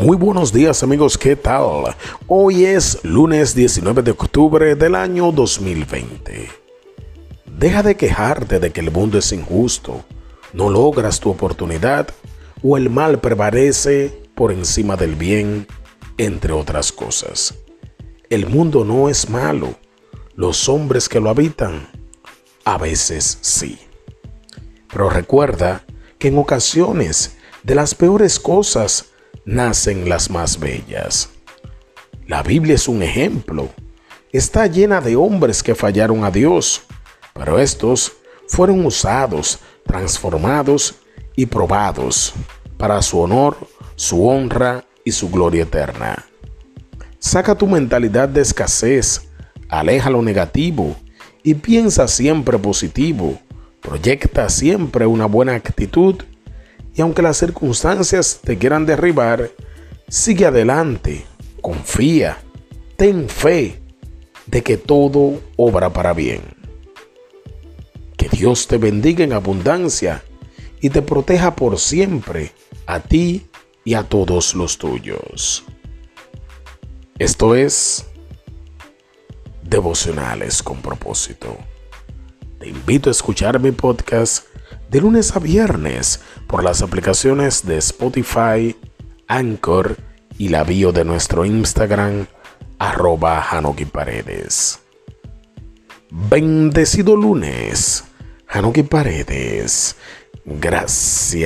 Muy buenos días amigos, ¿qué tal? Hoy es lunes 19 de octubre del año 2020. Deja de quejarte de que el mundo es injusto, no logras tu oportunidad o el mal prevalece por encima del bien, entre otras cosas. El mundo no es malo, los hombres que lo habitan, a veces sí. Pero recuerda que en ocasiones de las peores cosas nacen las más bellas. La Biblia es un ejemplo. Está llena de hombres que fallaron a Dios, pero estos fueron usados, transformados y probados para su honor, su honra y su gloria eterna. Saca tu mentalidad de escasez, aleja lo negativo y piensa siempre positivo. Proyecta siempre una buena actitud y aunque las circunstancias te quieran derribar, sigue adelante, confía, ten fe de que todo obra para bien. Que Dios te bendiga en abundancia y te proteja por siempre a ti y a todos los tuyos. Esto es Devocionales con propósito. Te invito a escuchar mi podcast de lunes a viernes por las aplicaciones de Spotify, Anchor y la bio de nuestro Instagram, arroba Paredes. Bendecido lunes, Hanoki Paredes. Gracias.